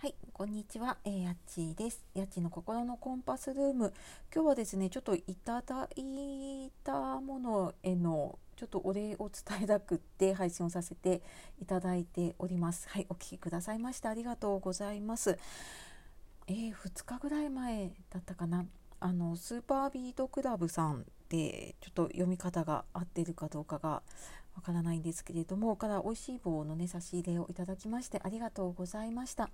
はい、こんにちは、えー、やっちです。やっちの心のコンパスルーム。今日はですね、ちょっといただいたものへのちょっとお礼を伝えたくって配信をさせていただいております。はい、お聞きくださいましてありがとうございます。えー、2日ぐらい前だったかな。あのスーパービートクラブさんでちょっと読み方が合ってるかどうかがわからないんですけれどもから美味しい棒のね差し入れをいただきましてありがとうございました、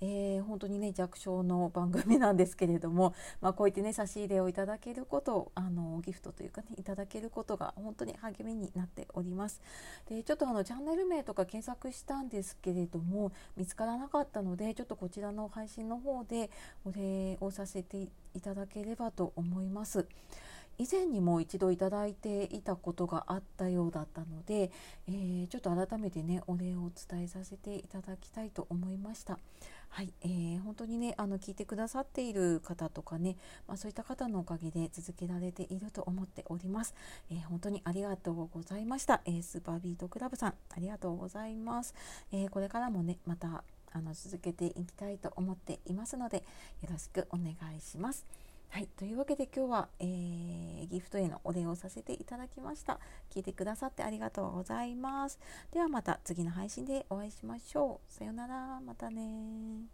えー、本当にね弱小の番組なんですけれども、まあ、こういってね差し入れをいただけることあのギフトというかねいただけることが本当に励みになっておりますでちょっとあのチャンネル名とか検索したんですけれども見つからなかったのでちょっとこちらの配信の方でお礼をさせていただければと思います。以前にも一度いただいていたことがあったようだったので、えー、ちょっと改めてねお礼を伝えさせていただきたいと思いました。はい、えー、本当にねあの聞いてくださっている方とかね、まあ、そういった方のおかげで続けられていると思っております。えー、本当にありがとうございました。えー、スーパービートクラブさんありがとうございます。えこれからもねまたあの続けていきたいと思っていますのでよろしくお願いします。はい、というわけで今日は、えー、ギフトへのお礼をさせていただきました。聞いてくださってありがとうございます。ではまた次の配信でお会いしましょう。さようなら、またね